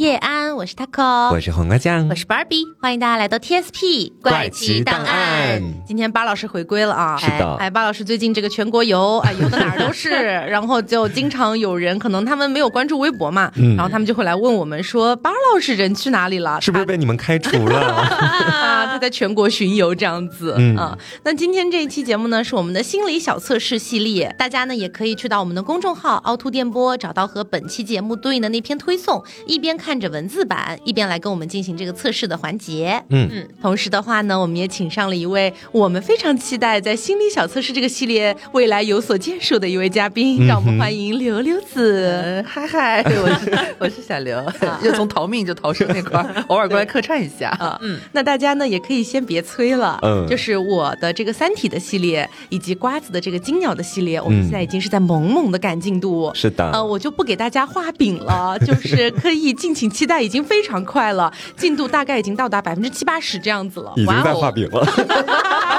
叶安，我是 Taco，我是黄瓜酱，我是 Barbie，欢迎大家来到 TSP 怪奇档案。今天巴老师回归了啊！是的，哎，巴老师最近这个全国游，哎，游的哪儿都是，然后就经常有人，可能他们没有关注微博嘛，然后他们就会来问我们说，巴老师人去哪里了？是不是被你们开除了？啊，他在全国巡游这样子啊。那今天这一期节目呢，是我们的心理小测试系列，大家呢也可以去到我们的公众号凹凸电波，找到和本期节目对应的那篇推送，一边看。看着文字版，一边来跟我们进行这个测试的环节。嗯嗯，同时的话呢，我们也请上了一位我们非常期待在心理小测试这个系列未来有所建树的一位嘉宾，让我们欢迎刘刘子。嗨嗨，我是我是小刘，又从逃命就逃生那块，偶尔过来客串一下啊。嗯，那大家呢也可以先别催了。嗯，就是我的这个三体的系列，以及瓜子的这个金鸟的系列，我们现在已经是在猛猛的赶进度。是的，呃，我就不给大家画饼了，就是可以尽。请期待，已经非常快了，进度大概已经到达百分之七八十这样子了，已经在画饼了。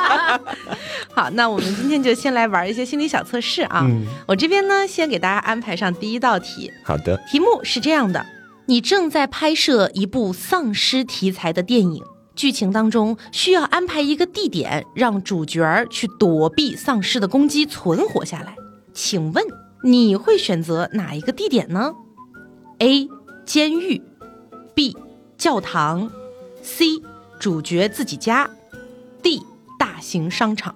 好，那我们今天就先来玩一些心理小测试啊。我这边呢，先给大家安排上第一道题。好的，题目是这样的：你正在拍摄一部丧尸题材的电影，剧情当中需要安排一个地点，让主角去躲避丧尸的攻击，存活下来。请问你会选择哪一个地点呢？A 监狱，B 教堂，C 主角自己家，D 大型商场，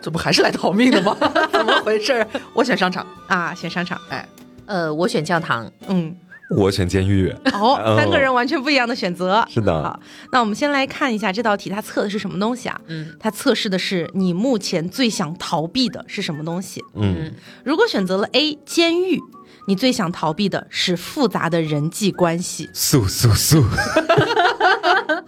这不还是来逃命的吗？怎么回事？我选商场啊，选商场。哎，呃，我选教堂。嗯，我选监狱。哦，三个人完全不一样的选择。是的。好，那我们先来看一下这道题，它测的是什么东西啊？嗯，它测试的是你目前最想逃避的是什么东西？嗯，如果选择了 A 监狱。你最想逃避的是复杂的人际关系。速速速！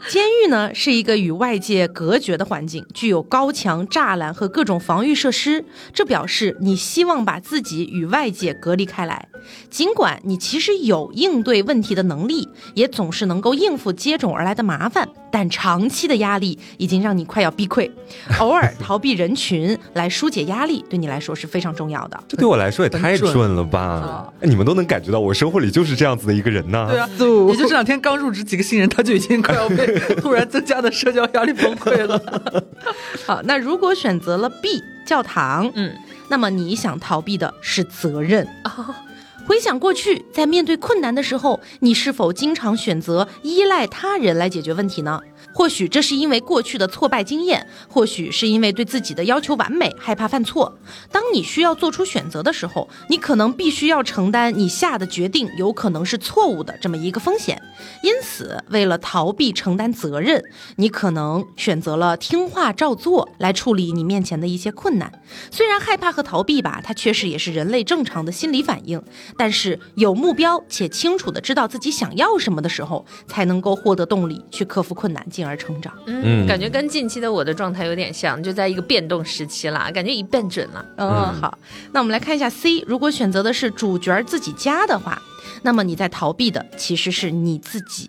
监狱呢是一个与外界隔绝的环境，具有高墙、栅栏和各种防御设施。这表示你希望把自己与外界隔离开来。尽管你其实有应对问题的能力，也总是能够应付接踵而来的麻烦，但长期的压力已经让你快要崩溃。偶尔逃避人群来疏解压力，对你来说是非常重要的。这对我来说也太准了吧！你们都能感觉到我生活里就是这样子的一个人呢。对啊，也就这两天刚入职几个新人，他就已经快要被。突然增加的社交压力崩溃了。好，那如果选择了 B 教堂，嗯，那么你想逃避的是责任啊。回想过去，在面对困难的时候，你是否经常选择依赖他人来解决问题呢？或许这是因为过去的挫败经验，或许是因为对自己的要求完美，害怕犯错。当你需要做出选择的时候，你可能必须要承担你下的决定有可能是错误的这么一个风险。因此，为了逃避承担责任，你可能选择了听话照做来处理你面前的一些困难。虽然害怕和逃避吧，它确实也是人类正常的心理反应。但是有目标且清楚的知道自己想要什么的时候，才能够获得动力去克服困难，进而。成长，嗯，感觉跟近期的我的状态有点像，就在一个变动时期啦，感觉一变准了。嗯，好，那我们来看一下 C，如果选择的是主角自己家的话，那么你在逃避的其实是你自己。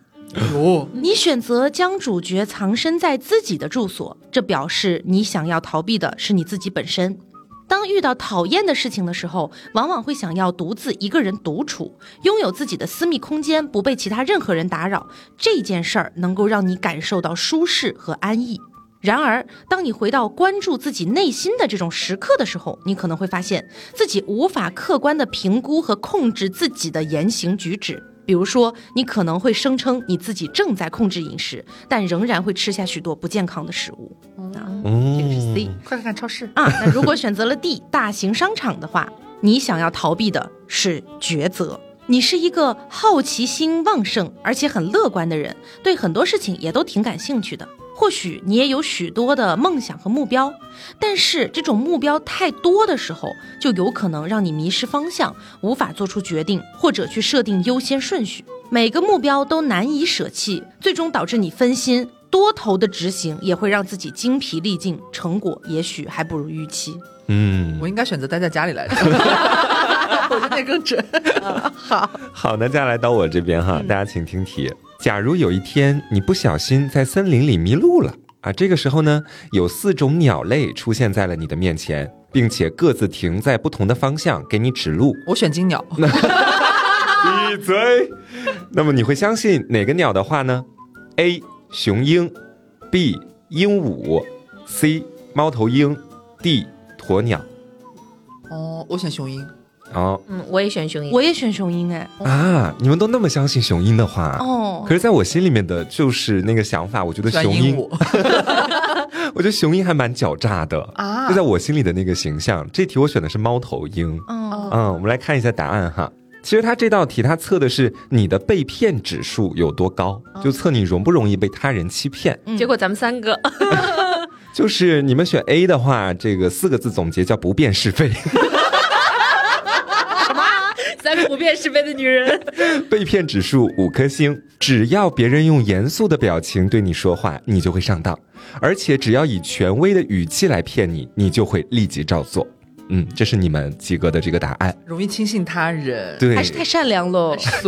哦，你选择将主角藏身在自己的住所，这表示你想要逃避的是你自己本身。当遇到讨厌的事情的时候，往往会想要独自一个人独处，拥有自己的私密空间，不被其他任何人打扰。这件事儿能够让你感受到舒适和安逸。然而，当你回到关注自己内心的这种时刻的时候，你可能会发现自己无法客观的评估和控制自己的言行举止。比如说，你可能会声称你自己正在控制饮食，但仍然会吃下许多不健康的食物。啊，这个是 C。快看看超市啊！那如果选择了 D 大型商场的话，你想要逃避的是抉择。你是一个好奇心旺盛而且很乐观的人，对很多事情也都挺感兴趣的。或许你也有许多的梦想和目标，但是这种目标太多的时候，就有可能让你迷失方向，无法做出决定，或者去设定优先顺序。每个目标都难以舍弃，最终导致你分心。多头的执行也会让自己精疲力尽，成果也许还不如预期。嗯，我应该选择待在家里来着。我觉得那更准。好好，那接下来到我这边哈，大家请听题。假如有一天你不小心在森林里迷路了啊，这个时候呢，有四种鸟类出现在了你的面前，并且各自停在不同的方向给你指路。我选金鸟。闭嘴。那么你会相信哪个鸟的话呢？A. 雄鹰，B. 鹦鹉，C. 猫头鹰，D. 鸵鸟。哦，我选雄鹰。哦，嗯，我也选雄鹰，我也选雄鹰哎。啊，你们都那么相信雄鹰的话哦？可是在我心里面的就是那个想法，我觉得雄鹰，我觉得雄鹰还蛮狡诈的啊。就在我心里的那个形象，这题我选的是猫头鹰。嗯嗯，我们来看一下答案哈。其实它这道题它测的是你的被骗指数有多高，就测你容不容易被他人欺骗。结果咱们三个，就是你们选 A 的话，这个四个字总结叫不辨是非。辨是非的女人，被骗指数五颗星。只要别人用严肃的表情对你说话，你就会上当；而且只要以权威的语气来骗你，你就会立即照做。嗯，这是你们几个的这个答案。容易轻信他人，对，还是太善良了。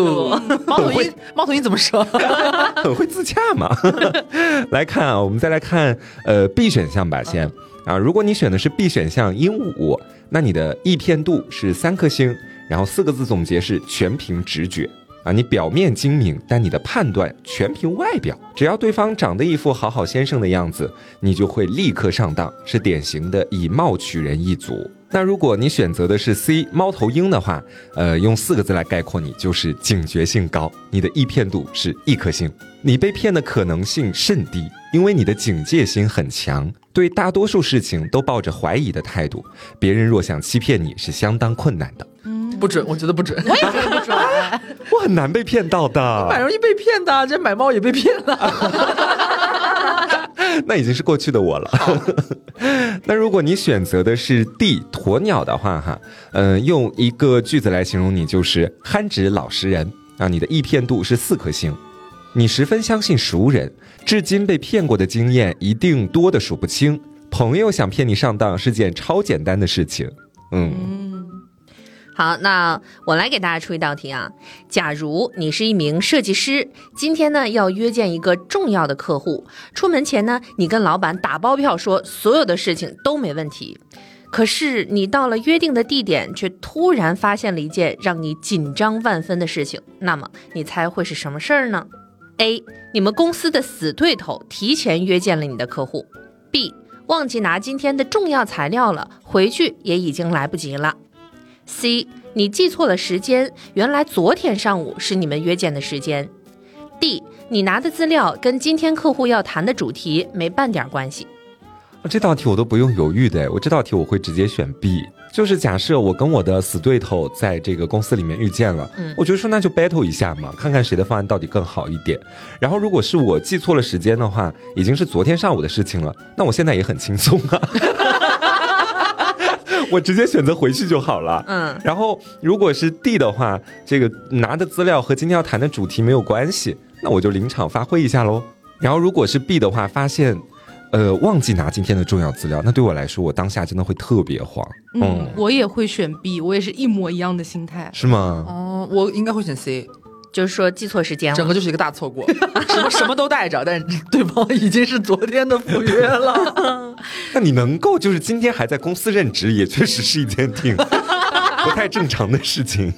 猫头鹰，猫头鹰怎么说？很会自洽嘛。来看啊，我们再来看呃 B 选项吧，先啊，如果你选的是 B 选项鹦鹉，那你的易骗度是三颗星。然后四个字总结是全凭直觉啊！你表面精明，但你的判断全凭外表。只要对方长得一副好好先生的样子，你就会立刻上当，是典型的以貌取人一族。那如果你选择的是 C 猫头鹰的话，呃，用四个字来概括你，就是警觉性高，你的易骗度是一颗星，你被骗的可能性甚低，因为你的警戒心很强，对大多数事情都抱着怀疑的态度，别人若想欺骗你是相当困难的。不准，我觉得不准。我也觉得不准，我很难被骗到的。蛮容易被骗的，这买猫也被骗了。那已经是过去的我了。那如果你选择的是 D 鸵鸟的话，哈，嗯，用一个句子来形容你，就是憨直老实人啊。你的易骗度是四颗星，你十分相信熟人，至今被骗过的经验一定多的数不清。朋友想骗你上当是件超简单的事情，嗯。好，那我来给大家出一道题啊。假如你是一名设计师，今天呢要约见一个重要的客户，出门前呢，你跟老板打包票说所有的事情都没问题。可是你到了约定的地点，却突然发现了一件让你紧张万分的事情。那么你猜会是什么事儿呢？A. 你们公司的死对头提前约见了你的客户。B. 忘记拿今天的重要材料了，回去也已经来不及了。C，你记错了时间，原来昨天上午是你们约见的时间。D，你拿的资料跟今天客户要谈的主题没半点关系。这道题我都不用犹豫的，我这道题我会直接选 B，就是假设我跟我的死对头在这个公司里面遇见了，嗯，我觉得说那就 battle 一下嘛，看看谁的方案到底更好一点。然后如果是我记错了时间的话，已经是昨天上午的事情了，那我现在也很轻松啊。我直接选择回去就好了。嗯，然后如果是 D 的话，这个拿的资料和今天要谈的主题没有关系，那我就临场发挥一下喽。然后如果是 B 的话，发现，呃，忘记拿今天的重要资料，那对我来说，我当下真的会特别慌。嗯，我也会选 B，我也是一模一样的心态。是吗？哦，我应该会选 C。就是说记错时间了，整个就是一个大错过，什么什么都带着，但是对方已经是昨天的赴约了。那你能够就是今天还在公司任职，也确实是一件挺不太正常的事情。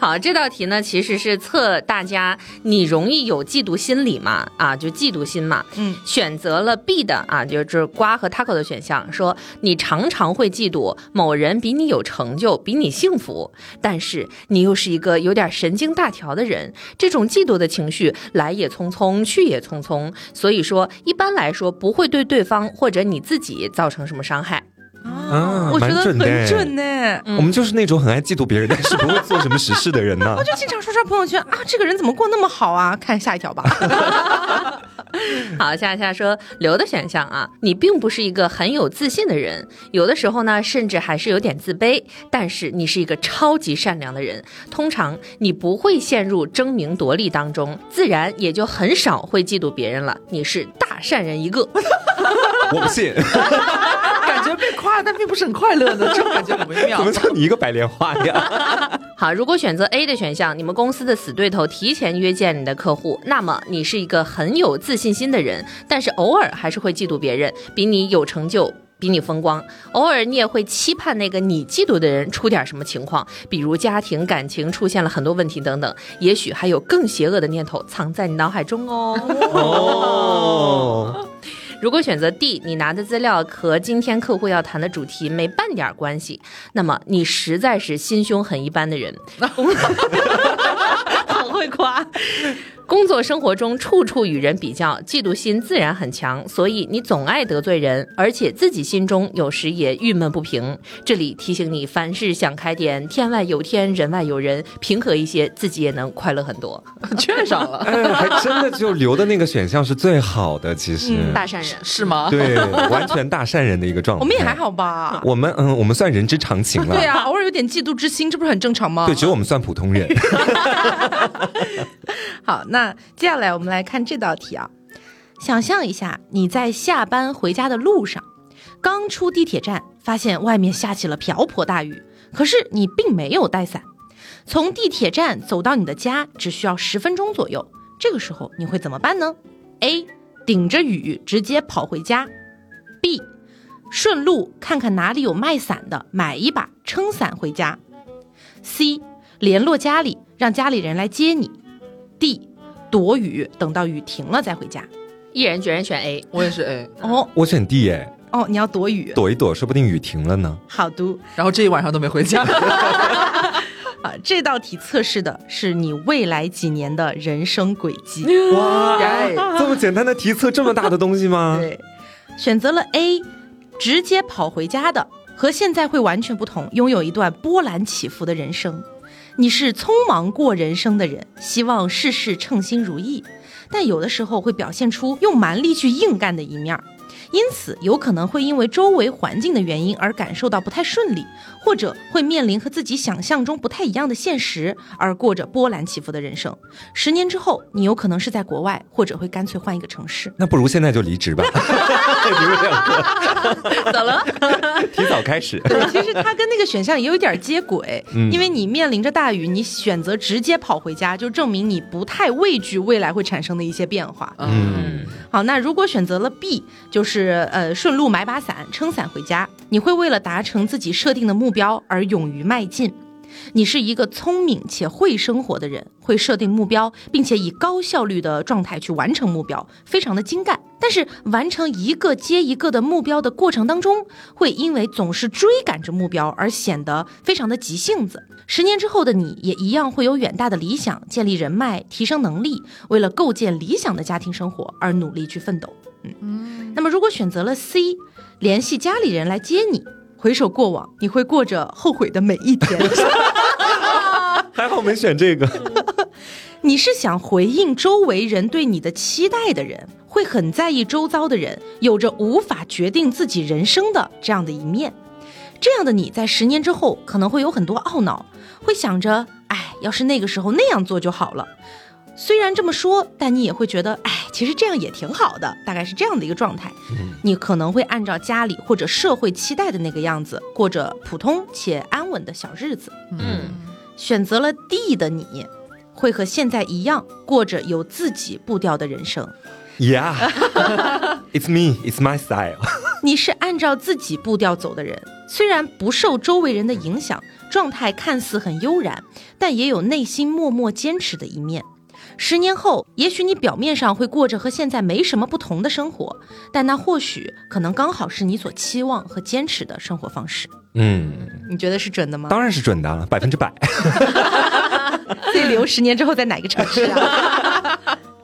好，这道题呢，其实是测大家你容易有嫉妒心理嘛？啊，就嫉妒心嘛。嗯，选择了 B 的啊，就是瓜和 taco 的选项，说你常常会嫉妒某人比你有成就，比你幸福，但是你又是一个有点神经大条的人，这种嫉妒的情绪来也匆匆，去也匆匆，所以说一般来说不会对对方或者你自己造成什么伤害。啊，我觉得很准呢。我们就是那种很爱嫉妒别人，但是不会做什么实事的人呢。我就经常刷刷朋友圈啊，这个人怎么过那么好啊？看下一条吧。好，下一下说刘的选项啊，你并不是一个很有自信的人，有的时候呢，甚至还是有点自卑。但是你是一个超级善良的人，通常你不会陷入争名夺利当中，自然也就很少会嫉妒别人了。你是大善人一个。我不信。感觉被夸，但并不是很快乐的，这种感觉很微妙。怎么就你一个白莲花呀？好，如果选择 A 的选项，你们公司的死对头提前约见你的客户，那么你是一个很有自信心的人，但是偶尔还是会嫉妒别人比你有成就、比你风光。偶尔你也会期盼那个你嫉妒的人出点什么情况，比如家庭感情出现了很多问题等等。也许还有更邪恶的念头藏在你脑海中哦。哦。如果选择 D，你拿的资料和今天客户要谈的主题没半点关系，那么你实在是心胸很一般的人。很会夸。工作生活中处处与人比较，嫉妒心自然很强，所以你总爱得罪人，而且自己心中有时也郁闷不平。这里提醒你，凡事想开点，天外有天，人外有人，平和一些，自己也能快乐很多。劝上了，还真的就留的那个选项是最好的，其实大善人是吗？对，完全大善人的一个状态。我们也还好吧？我们嗯，我们算人之常情了。对啊，偶尔有点嫉妒之心，这不是很正常吗？对，只有我们算普通人。好，那接下来我们来看这道题啊。想象一下，你在下班回家的路上，刚出地铁站，发现外面下起了瓢泼大雨，可是你并没有带伞。从地铁站走到你的家只需要十分钟左右，这个时候你会怎么办呢？A. 顶着雨直接跑回家；B. 顺路看看哪里有卖伞的，买一把撑伞回家；C. 联络家里，让家里人来接你。D，躲雨，等到雨停了再回家。毅然决然选 A，我也是 A。哦，我选 D 哎。哦，你要躲雨，躲一躲，说不定雨停了呢。好读。然后这一晚上都没回家。啊，这道题测试的是你未来几年的人生轨迹。哇，这么简单的题测这么大的东西吗？对，选择了 A，直接跑回家的，和现在会完全不同，拥有一段波澜起伏的人生。你是匆忙过人生的人，希望事事称心如意，但有的时候会表现出用蛮力去硬干的一面。因此，有可能会因为周围环境的原因而感受到不太顺利，或者会面临和自己想象中不太一样的现实，而过着波澜起伏的人生。十年之后，你有可能是在国外，或者会干脆换一个城市。那不如现在就离职吧。你们两个怎了？提早开始。对，其实它跟那个选项也有点接轨，因为你面临着大雨，你选择直接跑回家，就证明你不太畏惧未来会产生的一些变化。嗯。好，那如果选择了 B，就是呃顺路买把伞撑伞回家，你会为了达成自己设定的目标而勇于迈进。你是一个聪明且会生活的人，会设定目标，并且以高效率的状态去完成目标，非常的精干。但是完成一个接一个的目标的过程当中，会因为总是追赶着目标而显得非常的急性子。十年之后的你也一样会有远大的理想，建立人脉，提升能力，为了构建理想的家庭生活而努力去奋斗。嗯，那么如果选择了 C，联系家里人来接你。回首过往，你会过着后悔的每一天。还好没选这个。你是想回应周围人对你的期待的人，会很在意周遭的人，有着无法决定自己人生的这样的一面。这样的你在十年之后可能会有很多懊恼，会想着，哎，要是那个时候那样做就好了。虽然这么说，但你也会觉得，哎，其实这样也挺好的，大概是这样的一个状态。你可能会按照家里或者社会期待的那个样子，过着普通且安稳的小日子。嗯，选择了 D 的你，会和现在一样，过着有自己步调的人生。Yeah, it's me, it's my style。你是按照自己步调走的人，虽然不受周围人的影响，状态看似很悠然，但也有内心默默坚持的一面。十年后，也许你表面上会过着和现在没什么不同的生活，但那或许可能刚好是你所期望和坚持的生活方式。嗯，你觉得是准的吗？当然是准的，百分之百。以留十年之后在哪个城市啊？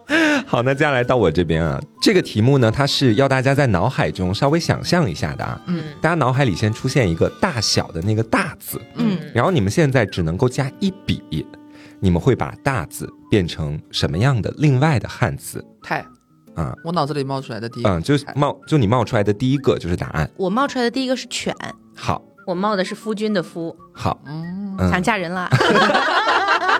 好，那接下来到我这边啊，这个题目呢，它是要大家在脑海中稍微想象一下的啊。嗯，大家脑海里先出现一个大小的那个大字，嗯，然后你们现在只能够加一笔。你们会把大字变成什么样的另外的汉字？太，啊，我脑子里冒出来的第一，嗯，就冒就你冒出来的第一个就是答案。我冒出来的第一个是犬。好，我冒的是夫君的夫。好，嗯，想嫁人了。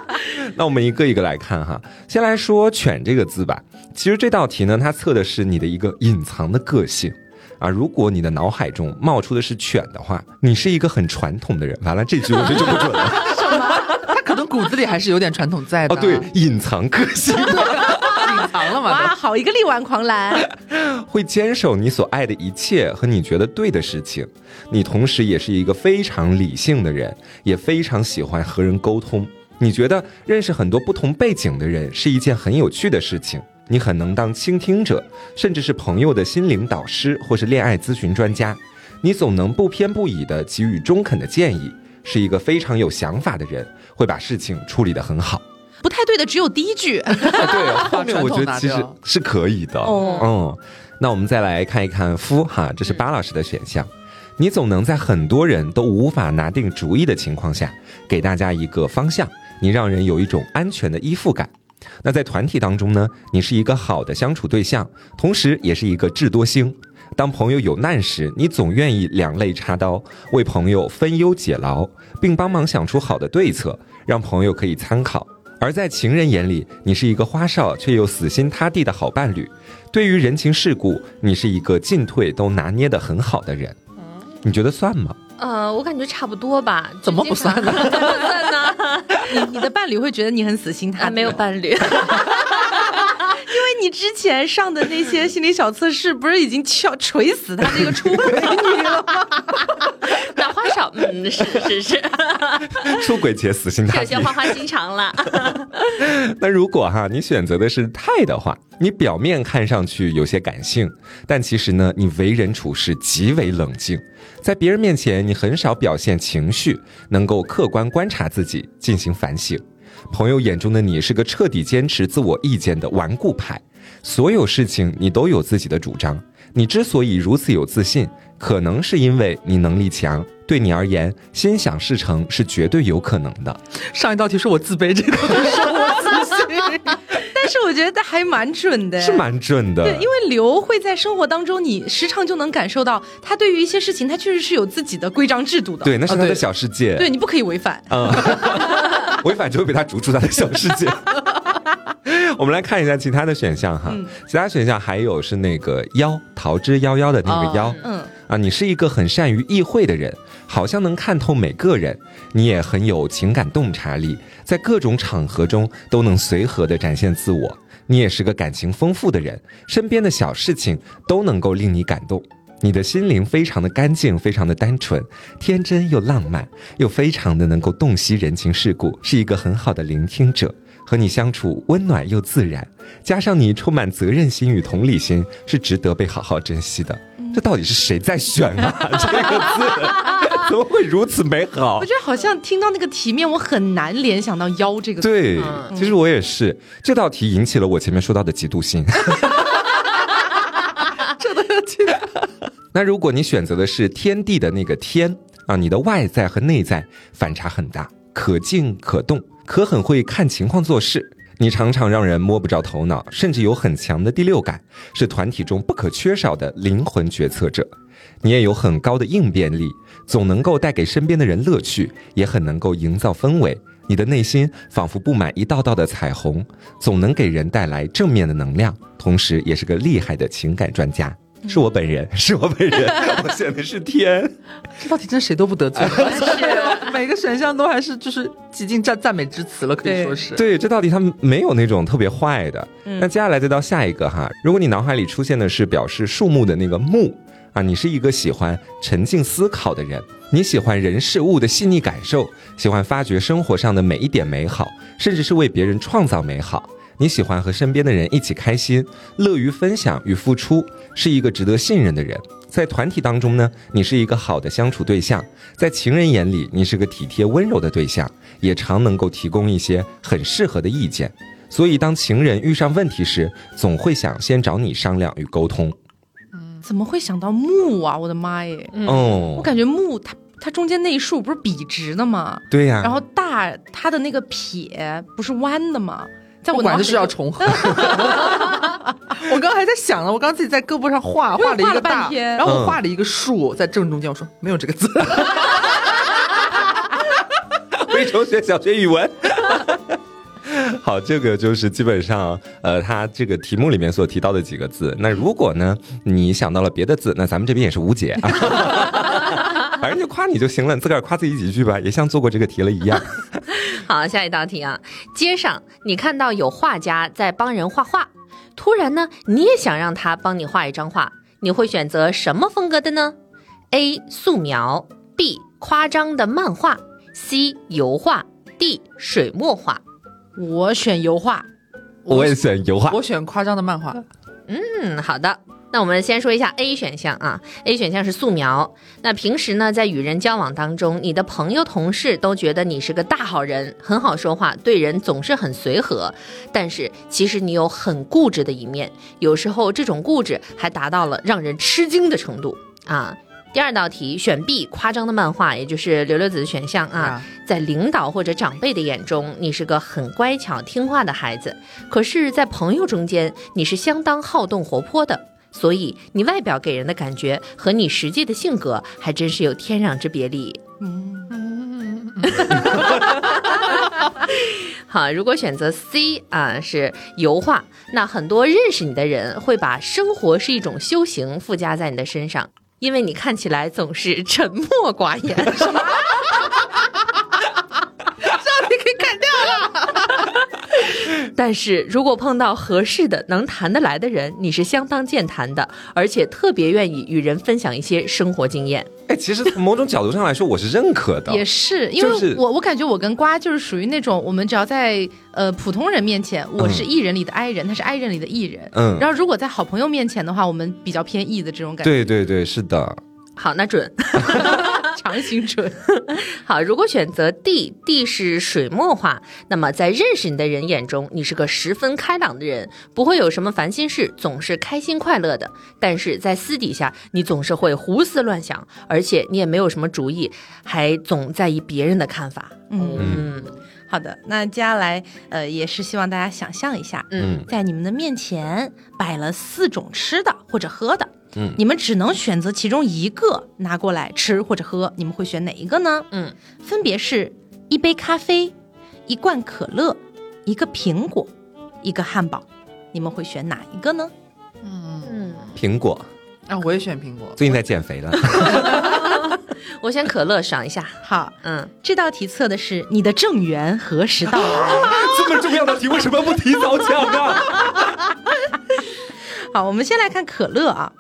那我们一个一个来看哈，先来说犬这个字吧。其实这道题呢，它测的是你的一个隐藏的个性啊。如果你的脑海中冒出的是犬的话，你是一个很传统的人。完了，这句我觉得就不准了。什么？他可能骨子里还是有点传统在的哦，对，隐藏个性，隐隐藏了嘛？哇，好一个力挽狂澜！会坚守你所爱的一切和你觉得对的事情。你同时也是一个非常理性的人，也非常喜欢和人沟通。你觉得认识很多不同背景的人是一件很有趣的事情。你很能当倾听者，甚至是朋友的心灵导师或是恋爱咨询专家。你总能不偏不倚地给予中肯的建议，是一个非常有想法的人，会把事情处理得很好。不太对的只有第一句，对，后面我觉得其实是可以的。哦，嗯，那我们再来看一看夫哈，这是巴老师的选项。你总能在很多人都无法拿定主意的情况下，给大家一个方向，你让人有一种安全的依附感。那在团体当中呢，你是一个好的相处对象，同时也是一个智多星。当朋友有难时，你总愿意两肋插刀，为朋友分忧解劳，并帮忙想出好的对策，让朋友可以参考。而在情人眼里，你是一个花哨却又死心塌地的好伴侣。对于人情世故，你是一个进退都拿捏得很好的人。你觉得算吗？呃，我感觉差不多吧。怎么不算呢？怎么 算呢？你你的伴侣会觉得你很死心塌地？没有伴侣。你之前上的那些心理小测试，不是已经敲锤死他那个出轨女了吗？那花少，嗯，是是是，出轨且死心塌地，有些花花心肠了。那如果哈，你选择的是太的话，你表面看上去有些感性，但其实呢，你为人处事极为冷静，在别人面前你很少表现情绪，能够客观观察自己，进行反省。朋友眼中的你是个彻底坚持自我意见的顽固派，所有事情你都有自己的主张。你之所以如此有自信，可能是因为你能力强。对你而言，心想事成是绝对有可能的。上一道题是我自卑，这道题是我自信，但是我觉得还蛮准的，是蛮准的。对，因为刘会在生活当中，你时常就能感受到他对于一些事情，他确实是有自己的规章制度的。对，那是他的小世界。对你不可以违反。嗯。违反就会被他逐出他的小世界。我们来看一下其他的选项哈，其他选项还有是那个妖桃之夭夭的那个妖，嗯。啊，你是一个很善于意会的人，好像能看透每个人，你也很有情感洞察力，在各种场合中都能随和的展现自我，你也是个感情丰富的人，身边的小事情都能够令你感动。你的心灵非常的干净，非常的单纯，天真又浪漫，又非常的能够洞悉人情世故，是一个很好的聆听者。和你相处温暖又自然，加上你充满责任心与同理心，是值得被好好珍惜的。这到底是谁在选啊？这个字怎么会如此美好？我觉得好像听到那个题面，我很难联想到“妖”这个字。对，其实我也是。这道题引起了我前面说到的嫉妒心。这都要记得。那如果你选择的是天地的那个天啊，你的外在和内在反差很大，可静可动，可很会看情况做事。你常常让人摸不着头脑，甚至有很强的第六感，是团体中不可缺少的灵魂决策者。你也有很高的应变力，总能够带给身边的人乐趣，也很能够营造氛围。你的内心仿佛布满一道道的彩虹，总能给人带来正面的能量，同时也是个厉害的情感专家。是我本人，是我本人，我选的是天。这道题真谁都不得罪，每个选项都还是就是几近赞赞美之词了，可以说是。对，这道题它没有那种特别坏的。那接下来再到下一个哈，如果你脑海里出现的是表示树木的那个木啊，你是一个喜欢沉静思考的人，你喜欢人事物的细腻感受，喜欢发掘生活上的每一点美好，甚至是为别人创造美好。你喜欢和身边的人一起开心，乐于分享与付出，是一个值得信任的人。在团体当中呢，你是一个好的相处对象；在情人眼里，你是个体贴温柔的对象，也常能够提供一些很适合的意见。所以，当情人遇上问题时，总会想先找你商量与沟通。嗯，怎么会想到木啊？我的妈耶！哦，我感觉木它它中间那一竖不是笔直的吗？对呀。然后大它的那个撇不是弯的吗？我管是要重合。我刚刚还在想呢，我刚刚自己在胳膊上画画了一个大，然后我画了一个树在正中间，我说没有这个字。非洲学小学语文。好，这个就是基本上呃，他这个题目里面所提到的几个字。那如果呢，你想到了别的字，那咱们这边也是无解。反反正就夸你就行了，你自个儿夸自己几句吧，也像做过这个题了一样。好，下一道题啊，街上你看到有画家在帮人画画，突然呢，你也想让他帮你画一张画，你会选择什么风格的呢？A. 素描，B. 夸张的漫画，C. 油画，D. 水墨画。我选油画，我也选油画，我选夸张的漫画。嗯，好的。那我们先说一下 A 选项啊，A 选项是素描。那平时呢，在与人交往当中，你的朋友、同事都觉得你是个大好人，很好说话，对人总是很随和。但是其实你有很固执的一面，有时候这种固执还达到了让人吃惊的程度啊。第二道题选 B，夸张的漫画，也就是刘刘子的选项啊。在领导或者长辈的眼中，你是个很乖巧听话的孩子，可是，在朋友中间，你是相当好动活泼的。所以，你外表给人的感觉和你实际的性格还真是有天壤之别哩。嗯，好，如果选择 C 啊，是油画，那很多认识你的人会把生活是一种修行附加在你的身上。因为你看起来总是沉默寡言，但是如果碰到合适的、能谈得来的人，你是相当健谈的，而且特别愿意与人分享一些生活经验。哎，其实从某种角度上来说，我是认可的。也是，因为我我感觉我跟瓜就是属于那种，我们只要在呃普通人面前，我是艺人里的 I 人，他是 I 人里的艺人。嗯。然后如果在好朋友面前的话，我们比较偏 E 的这种感觉。对对对，是的。好，那准。强行准。好，如果选择 D，D 是水墨画，那么在认识你的人眼中，你是个十分开朗的人，不会有什么烦心事，总是开心快乐的。但是在私底下，你总是会胡思乱想，而且你也没有什么主意，还总在意别人的看法。嗯，好的，那接下来呃，也是希望大家想象一下，嗯，在你们的面前摆了四种吃的或者喝的。嗯，你们只能选择其中一个拿过来吃或者喝，你们会选哪一个呢？嗯，分别是一杯咖啡、一罐可乐、一个苹果、一个汉堡，你们会选哪一个呢？嗯，苹果啊，我也选苹果。最近在减肥了，我选可乐爽一下。好，嗯，这道题测的是你的正缘何时到来？这么重要的题为什么不提早讲呢？好，我们先来看可乐啊。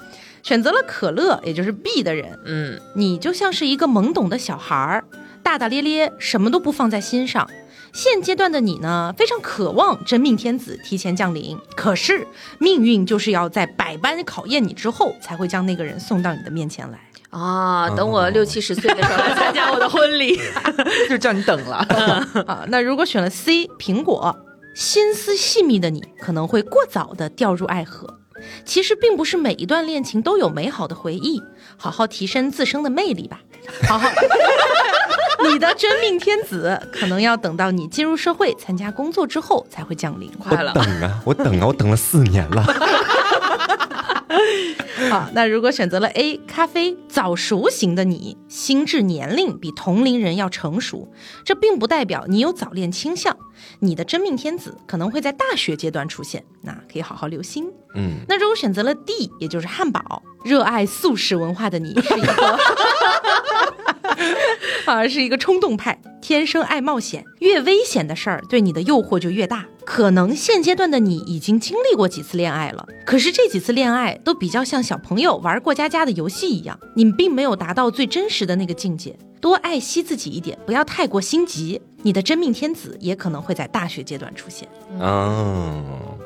选择了可乐，也就是 B 的人，嗯，你就像是一个懵懂的小孩儿，大大咧咧，什么都不放在心上。现阶段的你呢，非常渴望真命天子提前降临，可是命运就是要在百般考验你之后，才会将那个人送到你的面前来啊！等我六七十岁的时候来 参加我的婚礼，就叫你等了 啊！那如果选了 C 苹果，心思细密的你可能会过早的掉入爱河。其实并不是每一段恋情都有美好的回忆，好好提升自身的魅力吧。好好，你的真命天子可能要等到你进入社会、参加工作之后才会降临。快了，等啊，我等啊，我等了四年了。好，那如果选择了 A 咖啡早熟型的你，心智年龄比同龄人要成熟，这并不代表你有早恋倾向。你的真命天子可能会在大学阶段出现，那可以好好留心。嗯，那如果选择了 D，也就是汉堡，热爱素食文化的你是一个。而是一个冲动派，天生爱冒险，越危险的事儿对你的诱惑就越大。可能现阶段的你已经经历过几次恋爱了，可是这几次恋爱都比较像小朋友玩过家家的游戏一样，你们并没有达到最真实的那个境界。多爱惜自己一点，不要太过心急。你的真命天子也可能会在大学阶段出现。哦，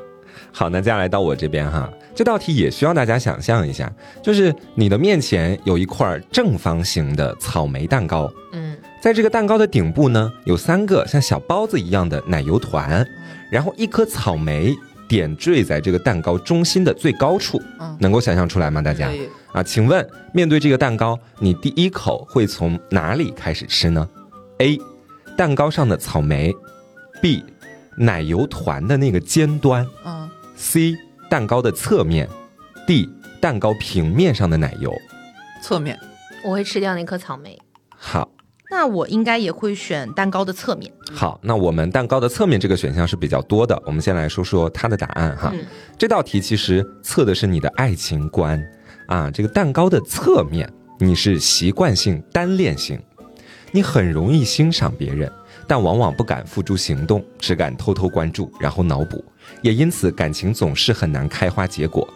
好，那接下来到我这边哈。这道题也需要大家想象一下，就是你的面前有一块正方形的草莓蛋糕，嗯，在这个蛋糕的顶部呢，有三个像小包子一样的奶油团，然后一颗草莓点缀在这个蛋糕中心的最高处，嗯，能够想象出来吗？大家啊，请问面对这个蛋糕，你第一口会从哪里开始吃呢？A，蛋糕上的草莓；B，奶油团的那个尖端；嗯；C。蛋糕的侧面，D，蛋糕平面上的奶油，侧面，我会吃掉那颗草莓。好，那我应该也会选蛋糕的侧面。好，那我们蛋糕的侧面这个选项是比较多的，我们先来说说它的答案哈。这道题其实测的是你的爱情观啊，这个蛋糕的侧面，你是习惯性单恋型，你很容易欣赏别人，但往往不敢付诸行动，只敢偷偷关注，然后脑补，也因此感情总是很难开花结果。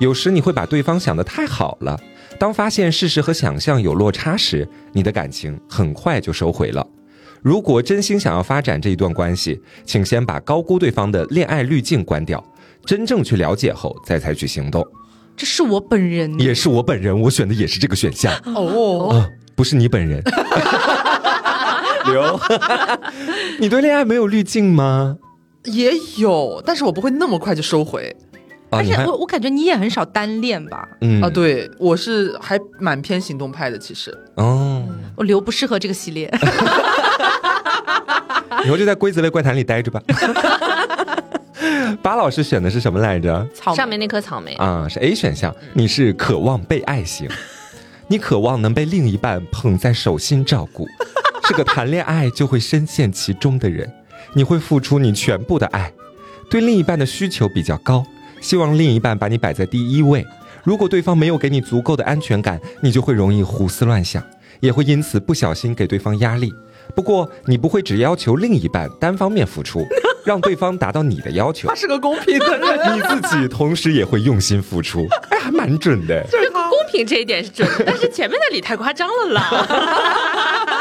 有时你会把对方想得太好了，当发现事实和想象有落差时，你的感情很快就收回了。如果真心想要发展这一段关系，请先把高估对方的恋爱滤镜关掉，真正去了解后再采取行动。这是我本人，也是我本人，我选的也是这个选项。哦，不 是你本人。刘，你对恋爱没有滤镜吗？也有，但是我不会那么快就收回。而且我我感觉你也很少单恋吧？嗯啊，对，我是还蛮偏行动派的，其实。哦，我刘不适合这个系列。以后就在规则类怪谈里待着吧。巴老师选的是什么来着？草上面那颗草莓啊，是 A 选项。你是渴望被爱型，你渴望能被另一半捧在手心照顾，是个谈恋爱就会深陷其中的人。你会付出你全部的爱，对另一半的需求比较高。希望另一半把你摆在第一位，如果对方没有给你足够的安全感，你就会容易胡思乱想，也会因此不小心给对方压力。不过你不会只要求另一半单方面付出，让对方达到你的要求。他是个公平的人，你自己同时也会用心付出，哎，还蛮准的。就是公平这一点是准，但是前面的理太夸张了啦。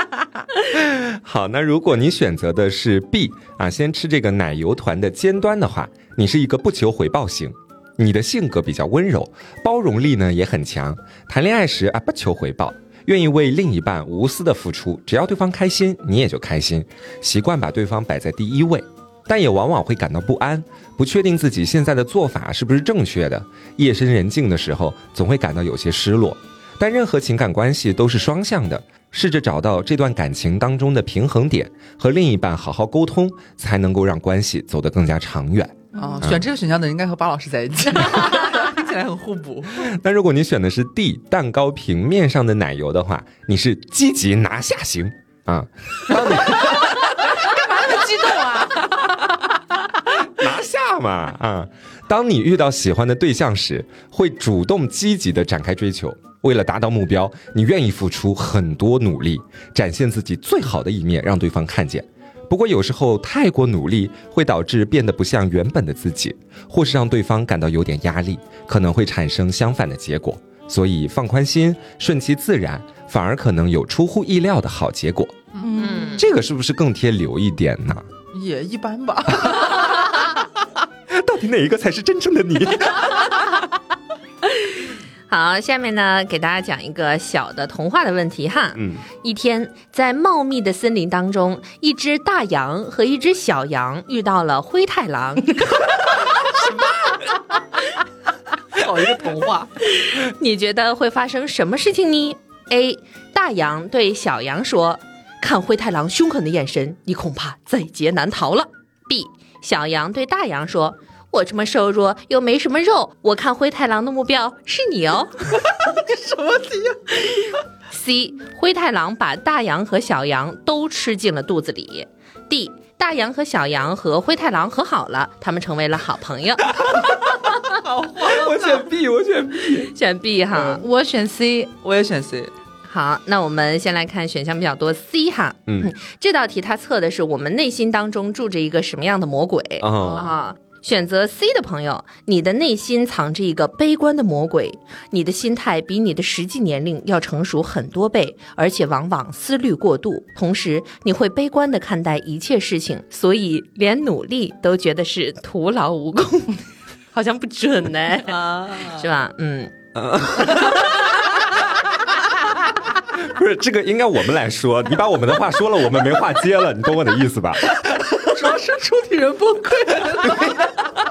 好，那如果你选择的是 B 啊，先吃这个奶油团的尖端的话。你是一个不求回报型，你的性格比较温柔，包容力呢也很强。谈恋爱时啊不求回报，愿意为另一半无私的付出，只要对方开心，你也就开心。习惯把对方摆在第一位，但也往往会感到不安，不确定自己现在的做法是不是正确的。夜深人静的时候，总会感到有些失落。但任何情感关系都是双向的，试着找到这段感情当中的平衡点，和另一半好好沟通，才能够让关系走得更加长远。哦，选这个选项的人应该和巴老师在一起，听起来很互补。那如果你选的是 D 蛋糕平面上的奶油的话，你是积极拿下型啊？干嘛那么激动啊？拿下嘛啊！当你遇到喜欢的对象时，会主动积极的展开追求，为了达到目标，你愿意付出很多努力，展现自己最好的一面，让对方看见。不过有时候太过努力会导致变得不像原本的自己，或是让对方感到有点压力，可能会产生相反的结果。所以放宽心，顺其自然，反而可能有出乎意料的好结果。嗯，这个是不是更贴流一点呢？也一般吧。到底哪一个才是真正的你？好，下面呢，给大家讲一个小的童话的问题哈。嗯，一天，在茂密的森林当中，一只大羊和一只小羊遇到了灰太狼。什么？好一个童话！你觉得会发生什么事情呢？A. 大羊对小羊说：“看灰太狼凶狠的眼神，你恐怕在劫难逃了。”B. 小羊对大羊说。我这么瘦弱又没什么肉，我看灰太狼的目标是你哦。这 什么题？C. 灰太狼把大羊和小羊都吃进了肚子里。D. 大羊和小羊和灰太狼和好了，他们成为了好朋友。好我选 B，我选 B，选 B 哈，我选 C，我也选 C。好，那我们先来看选项比较多 C 哈。嗯，这道题它测的是我们内心当中住着一个什么样的魔鬼啊？选择 C 的朋友，你的内心藏着一个悲观的魔鬼，你的心态比你的实际年龄要成熟很多倍，而且往往思虑过度，同时你会悲观的看待一切事情，所以连努力都觉得是徒劳无功，好像不准呢，是吧？嗯，不是这个应该我们来说，你把我们的话说了，我们没话接了，你懂我的意思吧？是出题人崩溃了。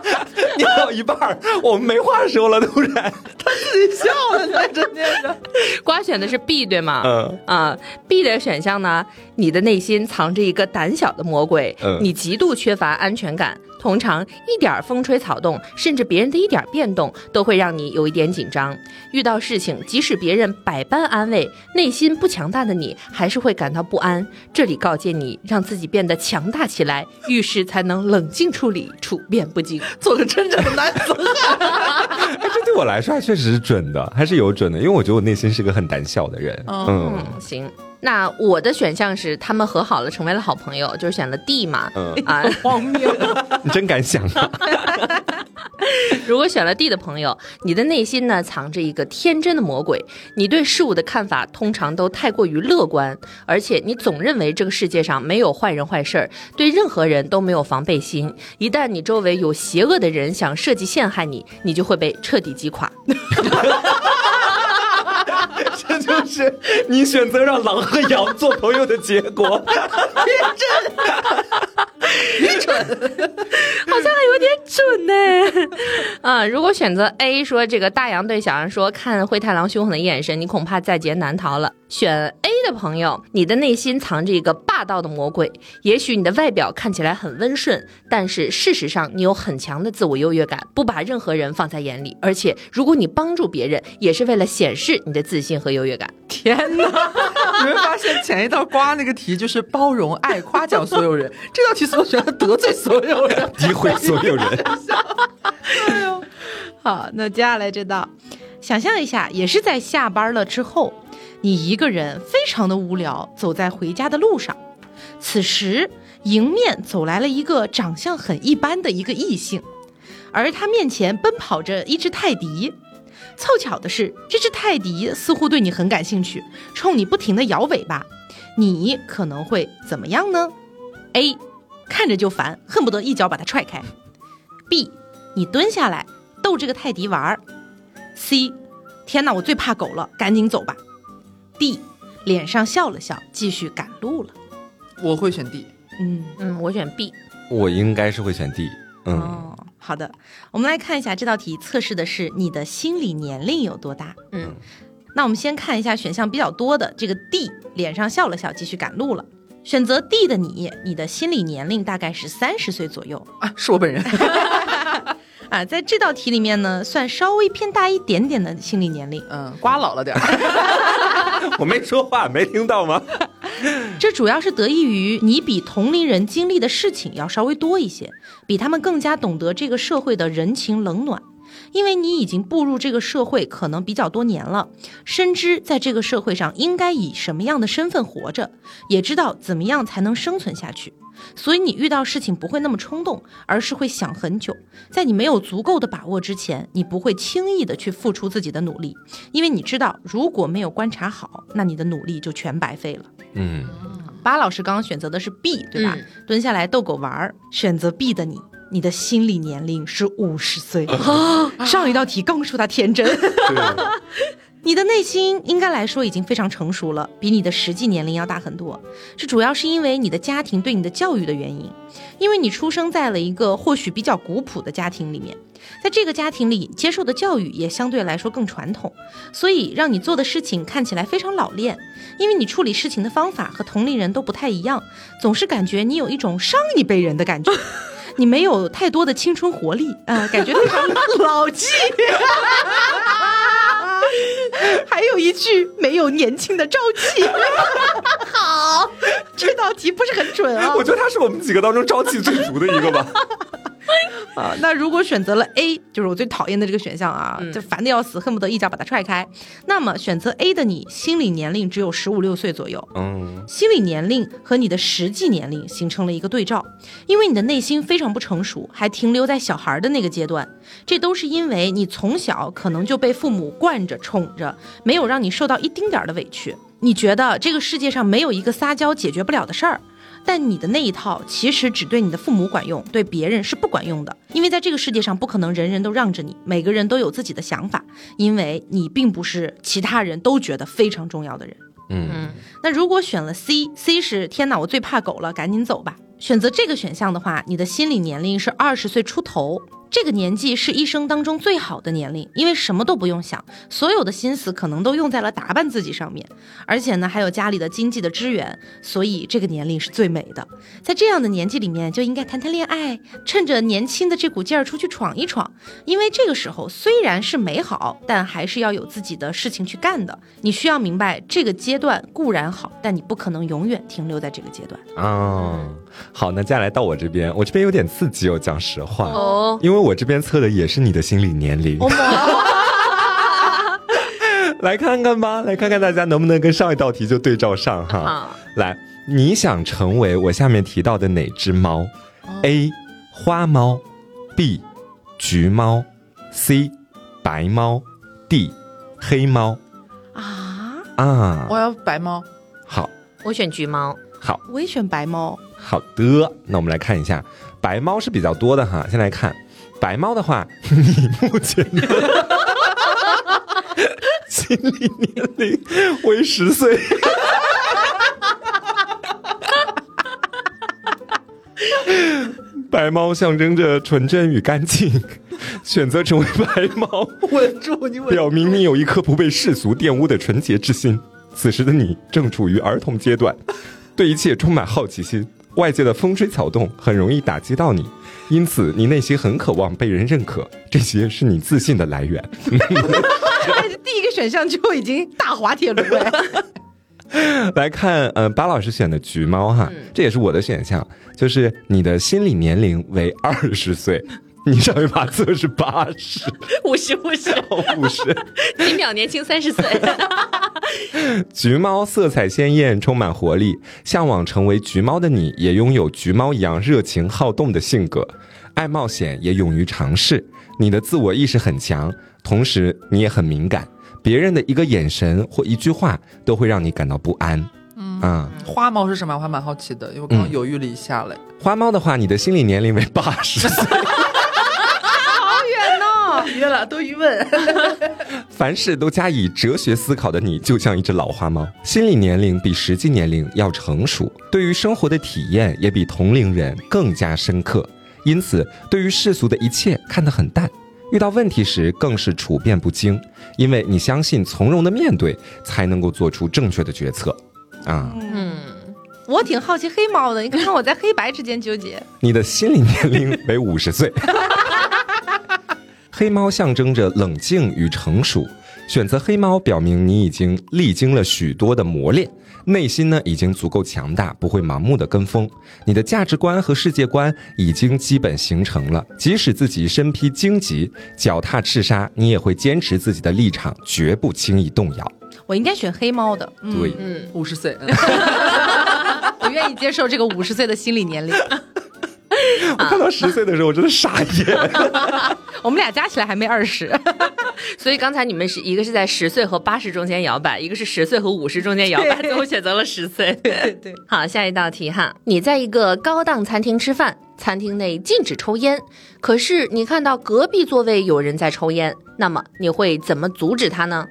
念到一半儿，我们没话说了，突然 他自己笑了，在这念着。瓜选的是 B 对吗？嗯啊，B 的选项呢？你的内心藏着一个胆小的魔鬼，你极度缺乏安全感。通常一点风吹草动，甚至别人的一点变动，都会让你有一点紧张。遇到事情，即使别人百般安慰，内心不强大的你还是会感到不安。这里告诫你，让自己变得强大起来，遇事才能冷静处理，处变不惊，做个真正的男子汉。这对我来说还确确实是准的，还是有准的，因为我觉得我内心是个很胆小的人。嗯，行。那我的选项是他们和好了，成为了好朋友，就是选了 D 嘛。嗯啊，荒谬！你真敢想啊！如果选了 D 的朋友，你的内心呢藏着一个天真的魔鬼，你对事物的看法通常都太过于乐观，而且你总认为这个世界上没有坏人坏事儿，对任何人都没有防备心。一旦你周围有邪恶的人想设计陷害你，你就会被彻底击垮。是你选择让狼和羊做朋友的结果。愚蠢，好像还有点准呢。啊，如果选择 A，说这个大羊对小羊说：“看灰太狼凶狠的眼神，你恐怕在劫难逃了。”选 A 的朋友，你的内心藏着一个霸道的魔鬼。也许你的外表看起来很温顺，但是事实上你有很强的自我优越感，不把任何人放在眼里。而且，如果你帮助别人，也是为了显示你的自信和优越感。天哪！你会发现前一道瓜那个题就是包容、爱、夸奖所有人，这道题所选的得罪所有人，诋毁所有人。哎呦，好，那接下来这道，想象一下，也是在下班了之后，你一个人非常的无聊，走在回家的路上，此时迎面走来了一个长相很一般的一个异性，而他面前奔跑着一只泰迪。凑巧的是，这只泰迪似乎对你很感兴趣，冲你不停的摇尾巴。你可能会怎么样呢？A，看着就烦，恨不得一脚把它踹开。B，你蹲下来逗这个泰迪玩。C，天哪，我最怕狗了，赶紧走吧。D，脸上笑了笑，继续赶路了。我会选 D。嗯嗯，我选 B。我应该是会选 D。嗯。好的，我们来看一下这道题测试的是你的心理年龄有多大。嗯，那我们先看一下选项比较多的这个 D，脸上笑了笑，继续赶路了。选择 D 的你，你的心理年龄大概是三十岁左右啊，是我本人。啊，在这道题里面呢，算稍微偏大一点点的心理年龄。嗯，瓜老了点儿 我没说话，没听到吗？这主要是得益于你比同龄人经历的事情要稍微多一些，比他们更加懂得这个社会的人情冷暖。因为你已经步入这个社会可能比较多年了，深知在这个社会上应该以什么样的身份活着，也知道怎么样才能生存下去。所以你遇到事情不会那么冲动，而是会想很久。在你没有足够的把握之前，你不会轻易的去付出自己的努力，因为你知道如果没有观察好，那你的努力就全白费了。嗯，巴老师刚刚选择的是 B，对吧？蹲下来逗狗玩儿，选择 B 的你。你的心理年龄是五十岁 上一道题刚说他天真，你的内心应该来说已经非常成熟了，比你的实际年龄要大很多。这主要是因为你的家庭对你的教育的原因，因为你出生在了一个或许比较古朴的家庭里面，在这个家庭里接受的教育也相对来说更传统，所以让你做的事情看起来非常老练，因为你处理事情的方法和同龄人都不太一样，总是感觉你有一种上一辈人的感觉。你没有太多的青春活力啊，感觉非常老气。还有一句，没有年轻的朝气。好，这道题不是很准啊。我觉得他是我们几个当中朝气最足的一个吧。啊，那如果选择了 A，就是我最讨厌的这个选项啊，就烦的要死，恨不得一脚把它踹开。那么选择 A 的你，心理年龄只有十五六岁左右。嗯，心理年龄和你的实际年龄形成了一个对照，因为你的内心非常不成熟，还停留在小孩的那个阶段。这都是因为你从小可能就被父母惯着、宠着，没有让你受到一丁点儿的委屈。你觉得这个世界上没有一个撒娇解决不了的事儿。但你的那一套其实只对你的父母管用，对别人是不管用的。因为在这个世界上，不可能人人都让着你，每个人都有自己的想法，因为你并不是其他人都觉得非常重要的人。嗯，那如果选了 C，C 是天哪，我最怕狗了，赶紧走吧。选择这个选项的话，你的心理年龄是二十岁出头。这个年纪是一生当中最好的年龄，因为什么都不用想，所有的心思可能都用在了打扮自己上面，而且呢还有家里的经济的支援，所以这个年龄是最美的。在这样的年纪里面就应该谈谈恋爱，趁着年轻的这股劲儿出去闯一闯，因为这个时候虽然是美好，但还是要有自己的事情去干的。你需要明白，这个阶段固然好，但你不可能永远停留在这个阶段。哦，好，那接下来到我这边，我这边有点刺激哦，讲实话哦，因为。我这边测的也是你的心理年龄。来看看吧，来看看大家能不能跟上一道题就对照上哈。来，你想成为我下面提到的哪只猫？A. 花猫，B. 橘猫，C. 白猫，D. 黑猫。啊啊！我要白猫。好，我选橘猫。好，我也选白猫。好的，那我们来看一下，白猫是比较多的哈。先来看白猫的话，你目前的心理年龄为十岁。白猫象征着纯真与干净，选择成为白猫，稳住你，表明你有一颗不被世俗玷污的纯洁之心。此时的你正处于儿童阶段，对一切充满好奇心。外界的风吹草动很容易打击到你，因此你内心很渴望被人认可，这些是你自信的来源。第一个选项就已经大滑铁卢了。来看，嗯，巴老师选的橘猫哈，这也是我的选项，就是你的心理年龄为二十岁。你上一把测是八十，五十 五十五十，几秒年轻三十岁。橘猫色彩鲜艳，充满活力，向往成为橘猫的你，也拥有橘猫一样热情好动的性格，爱冒险，也勇于尝试。你的自我意识很强，同时你也很敏感，别人的一个眼神或一句话都会让你感到不安。嗯，花猫是什么？我还蛮好奇的，因为我刚刚犹豫了一下嘞。花猫的话，你的心理年龄为八十岁。约了，多余问。凡事都加以哲学思考的你，就像一只老花猫，心理年龄比实际年龄要成熟，对于生活的体验也比同龄人更加深刻。因此，对于世俗的一切看得很淡，遇到问题时更是处变不惊，因为你相信从容的面对，才能够做出正确的决策。啊，嗯，我挺好奇黑猫的，你看我在黑白之间纠结。你的心理年龄为五十岁。黑猫象征着冷静与成熟，选择黑猫表明你已经历经了许多的磨练，内心呢已经足够强大，不会盲目的跟风。你的价值观和世界观已经基本形成了，即使自己身披荆棘，脚踏赤沙，你也会坚持自己的立场，绝不轻易动摇。我应该选黑猫的，对，嗯，五十岁，我愿意接受这个五十岁的心理年龄。我看到十岁的时候，我真的傻眼。我们俩加起来还没二十，所以刚才你们是一个是在十岁和八十中间摇摆，一个是十岁和五十中间摇摆，最后选择了十岁。对对。好，下一道题哈，你在一个高档餐厅吃饭，餐厅内禁止抽烟，可是你看到隔壁座位有人在抽烟，那么你会怎么阻止他呢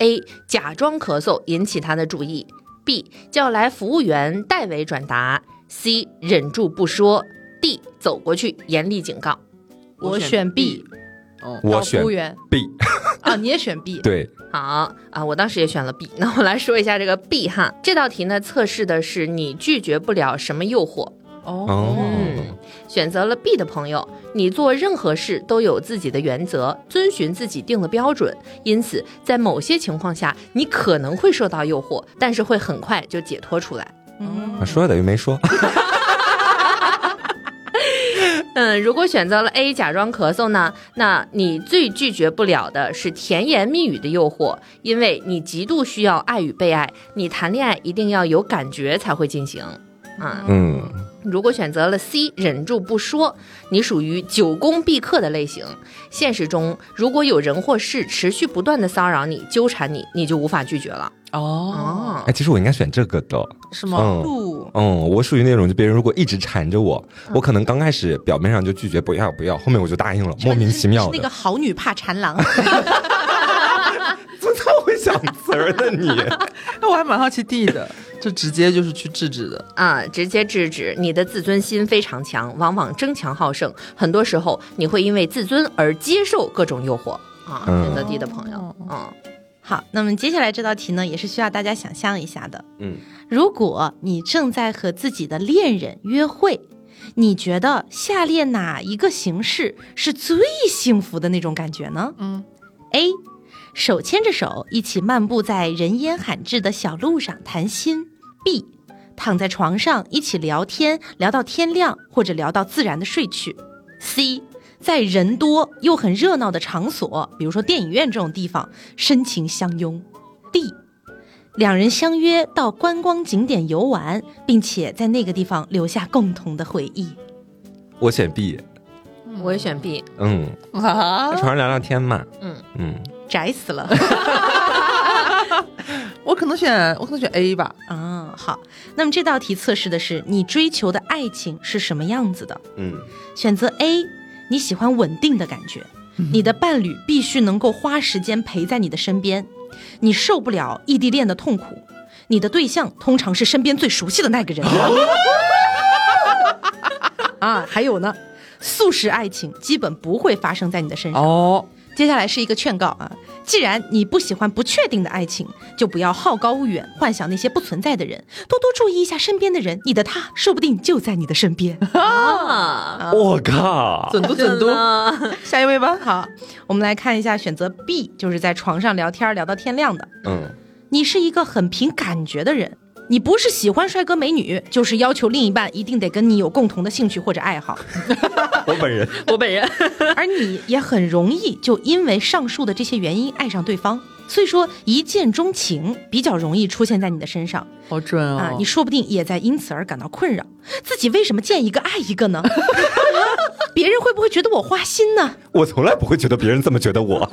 ？A. 假装咳嗽引起他的注意；B. 叫来服务员代为转达；C. 忍住不说。D 走过去严厉警告，我选 B，哦，我选 B 啊，你也选 B，对，好啊，我当时也选了 B。那我来说一下这个 B 哈，这道题呢测试的是你拒绝不了什么诱惑。哦。嗯，选择了 B 的朋友，你做任何事都有自己的原则，遵循自己定的标准，因此在某些情况下你可能会受到诱惑，但是会很快就解脱出来。嗯，说了等于没说。嗯，如果选择了 A 假装咳嗽呢？那你最拒绝不了的是甜言蜜语的诱惑，因为你极度需要爱与被爱，你谈恋爱一定要有感觉才会进行。啊，嗯。如果选择了 C 忍住不说，你属于久攻必克的类型。现实中，如果有人或事持续不断的骚扰你、纠缠你，你就无法拒绝了。哦，哎，其实我应该选这个的，是吗？不，嗯，我属于那种，就别人如果一直缠着我，我可能刚开始表面上就拒绝不要不要，后面我就答应了，莫名其妙的。那个好女怕缠郎，想词儿的你？那我还蛮好奇 D 的，就直接就是去制止的啊，直接制止。你的自尊心非常强，往往争强好胜，很多时候你会因为自尊而接受各种诱惑啊。选择 D 的朋友，嗯。好，那么接下来这道题呢，也是需要大家想象一下的。嗯，如果你正在和自己的恋人约会，你觉得下列哪一个形式是最幸福的那种感觉呢？嗯，A，手牵着手一起漫步在人烟罕至的小路上谈心；B，躺在床上一起聊天，聊到天亮或者聊到自然的睡去；C，在人多又很热闹的场所，比如说电影院这种地方，深情相拥。D，两人相约到观光景点游玩，并且在那个地方留下共同的回忆。我选 B，我也选 B。嗯，啊，床上聊聊天嘛。嗯嗯，宅死了。我可能选，我可能选 A 吧。啊，好。那么这道题测试的是你追求的爱情是什么样子的？嗯，选择 A，你喜欢稳定的感觉，你的伴侣必须能够花时间陪在你的身边，你受不了异地恋的痛苦，你的对象通常是身边最熟悉的那个人。啊，还有呢，素食爱情基本不会发生在你的身上。哦，接下来是一个劝告啊。既然你不喜欢不确定的爱情，就不要好高骛远，幻想那些不存在的人，多多注意一下身边的人，你的他说不定就在你的身边。啊！我靠，准度准都，下一位吧。好，我们来看一下选择 B，就是在床上聊天聊到天亮的。嗯，你是一个很凭感觉的人。你不是喜欢帅哥美女，就是要求另一半一定得跟你有共同的兴趣或者爱好。我本人，我本人，而你也很容易就因为上述的这些原因爱上对方，所以说一见钟情比较容易出现在你的身上。好准啊！你说不定也在因此而感到困扰，自己为什么见一个爱一个呢？别人会不会觉得我花心呢？我从来不会觉得别人这么觉得我。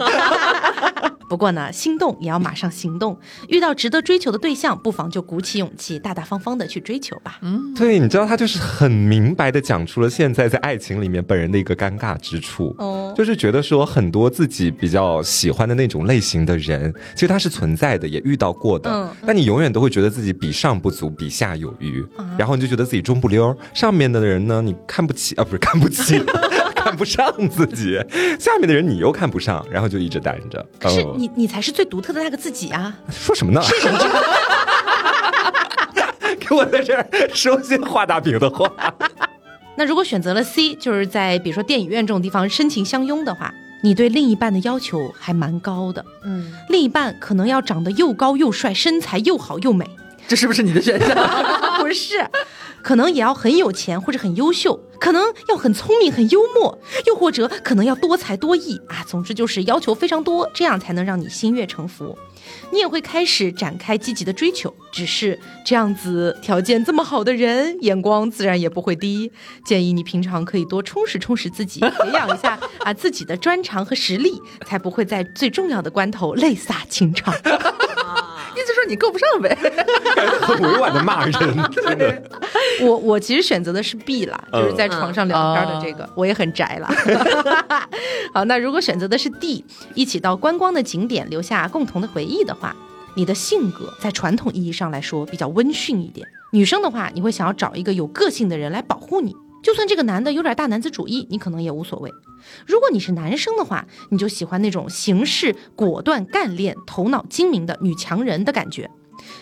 不过呢，心动也要马上行动。遇到值得追求的对象，不妨就鼓起勇气，大大方方的去追求吧。嗯，对，你知道他就是很明白的讲出了现在在爱情里面本人的一个尴尬之处。哦，就是觉得说很多自己比较喜欢的那种类型的人，其实他是存在的，也遇到过的。嗯，但你永远都会觉得自己比上不足，比下有余，然后你就觉得自己中不溜。上面的人呢，你看不起啊，不是看不起。看不上自己，下面的人你又看不上，然后就一直单着。可是你，你才是最独特的那个自己啊！说什么呢？是什么 给我在这儿说些画大饼的话。那如果选择了 C，就是在比如说电影院这种地方深情相拥的话，你对另一半的要求还蛮高的。嗯，另一半可能要长得又高又帅，身材又好又美。这是不是你的选项？不是。可能也要很有钱或者很优秀，可能要很聪明很幽默，又或者可能要多才多艺啊。总之就是要求非常多，这样才能让你心悦诚服。你也会开始展开积极的追求。只是这样子条件这么好的人，眼光自然也不会低。建议你平常可以多充实充实自己，培养一下 啊自己的专长和实力，才不会在最重要的关头泪洒情场。你够不上呗？很 委婉的骂人，真的。我我其实选择的是 B 啦，就是在床上聊天的这个，我也很宅了。好，那如果选择的是 D，一起到观光的景点留下共同的回忆的话，你的性格在传统意义上来说比较温驯一点。女生的话，你会想要找一个有个性的人来保护你。就算这个男的有点大男子主义，你可能也无所谓。如果你是男生的话，你就喜欢那种行事果断、干练、头脑精明的女强人的感觉。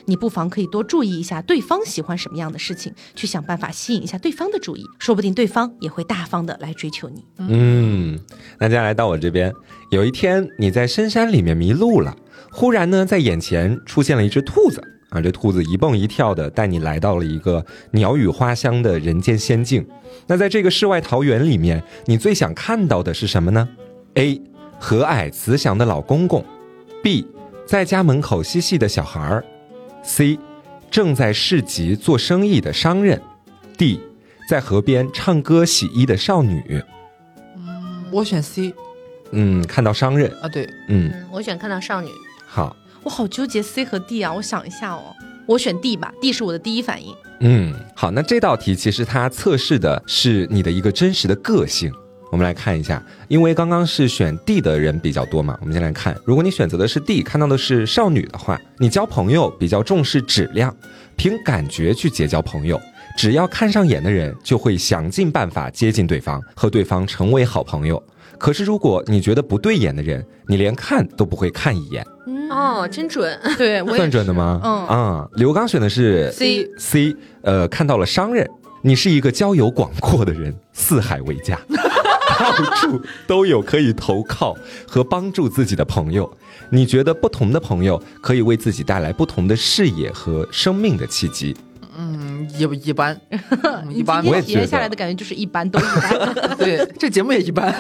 你不妨可以多注意一下对方喜欢什么样的事情，去想办法吸引一下对方的注意，说不定对方也会大方的来追求你。嗯，那接下来到我这边，有一天你在深山里面迷路了，忽然呢在眼前出现了一只兔子。啊，这兔子一蹦一跳的带你来到了一个鸟语花香的人间仙境。那在这个世外桃源里面，你最想看到的是什么呢？A. 和蔼慈祥的老公公；B. 在家门口嬉戏的小孩儿；C. 正在市集做生意的商人；D. 在河边唱歌洗衣的少女。嗯，我选 C。嗯，看到商人啊，对，嗯，我选看到少女。好。我好纠结 C 和 D 啊，我想一下哦，我选 D 吧，D 是我的第一反应。嗯，好，那这道题其实它测试的是你的一个真实的个性。我们来看一下，因为刚刚是选 D 的人比较多嘛，我们先来看，如果你选择的是 D，看到的是少女的话，你交朋友比较重视质量，凭感觉去结交朋友，只要看上眼的人就会想尽办法接近对方，和对方成为好朋友。可是如果你觉得不对眼的人，你连看都不会看一眼。哦，真准，对，算准的吗？嗯啊，刘刚选的是 C C，呃，看到了商人，你是一个交友广阔的人，四海为家，到处都有可以投靠和帮助自己的朋友。你觉得不同的朋友可以为自己带来不同的视野和生命的契机。嗯，一 一般，一般。我也体验下来的感觉就是一般，都一般。对，这节目也一般。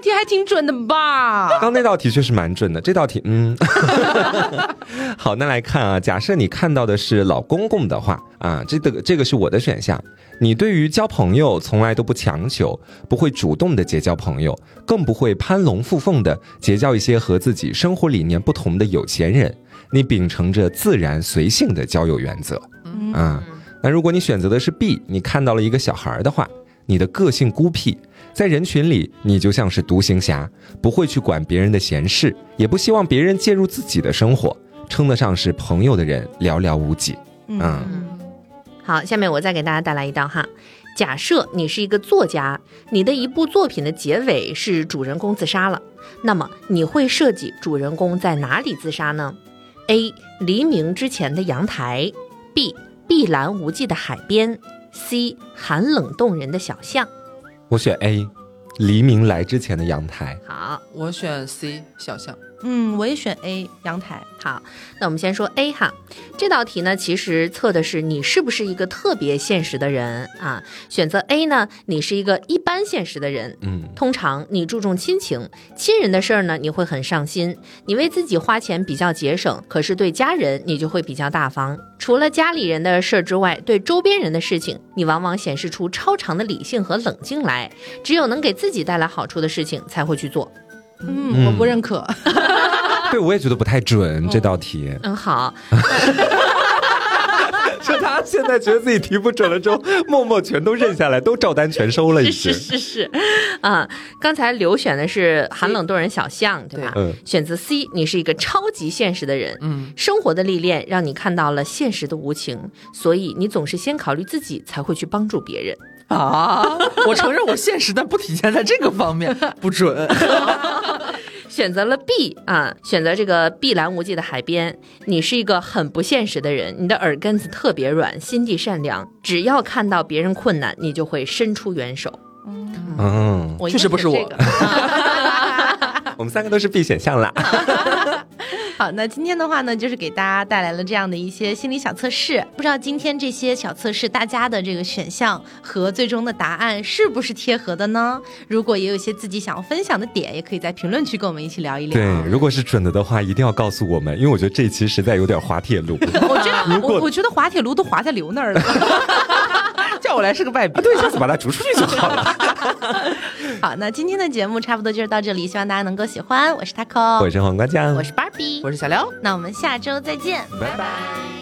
题还挺准的吧？刚刚那道题确实蛮准的，这道题，嗯。好，那来看啊，假设你看到的是老公公的话啊，这个这个是我的选项。你对于交朋友从来都不强求，不会主动的结交朋友，更不会攀龙附凤的结交一些和自己生活理念不同的有钱人。你秉承着自然随性的交友原则。嗯，那如果你选择的是 B，你看到了一个小孩的话，你的个性孤僻。在人群里，你就像是独行侠，不会去管别人的闲事，也不希望别人介入自己的生活，称得上是朋友的人寥寥无几。嗯，好，下面我再给大家带来一道哈。假设你是一个作家，你的一部作品的结尾是主人公自杀了，那么你会设计主人公在哪里自杀呢？A. 黎明之前的阳台，B. 碧蓝无际的海边，C. 寒冷动人的小巷。我选 A，黎明来之前的阳台。好，我选 C，小象。嗯，我也选 A，阳台。好，那我们先说 A 哈。这道题呢，其实测的是你是不是一个特别现实的人啊。选择 A 呢，你是一个一般现实的人。嗯，通常你注重亲情，亲人的事儿呢，你会很上心。你为自己花钱比较节省，可是对家人你就会比较大方。除了家里人的事儿之外，对周边人的事情，你往往显示出超长的理性和冷静来。只有能给自己带来好处的事情才会去做。嗯，我不认可。对，我也觉得不太准这道题。嗯，好。就他现在觉得自己题不准了之后，默默全都认下来，都照单全收了。是是是是，啊，刚才刘选的是寒冷动人小象，对吧？嗯。选择 C，你是一个超级现实的人。嗯。生活的历练让你看到了现实的无情，所以你总是先考虑自己，才会去帮助别人。啊！我承认我现实，但不体现在这个方面，不准。选择了 B 啊，选择这个碧蓝无际的海边。你是一个很不现实的人，你的耳根子特别软，心地善良。只要看到别人困难，你就会伸出援手。嗯，确实不是我。我们三个都是 B 选项啦。好，那今天的话呢，就是给大家带来了这样的一些心理小测试。不知道今天这些小测试，大家的这个选项和最终的答案是不是贴合的呢？如果也有一些自己想要分享的点，也可以在评论区跟我们一起聊一聊。对，如果是准的的话，一定要告诉我们，因为我觉得这一期实在有点滑铁卢。我觉得，我我觉得滑铁卢都滑在刘那儿了。叫我来是个败笔，对，下次把它逐出去就好了。好，那今天的节目差不多就是到这里，希望大家能够喜欢。我是 Taco，我是黄瓜酱，我是 Barbie。我是小刘，那我们下周再见，拜拜。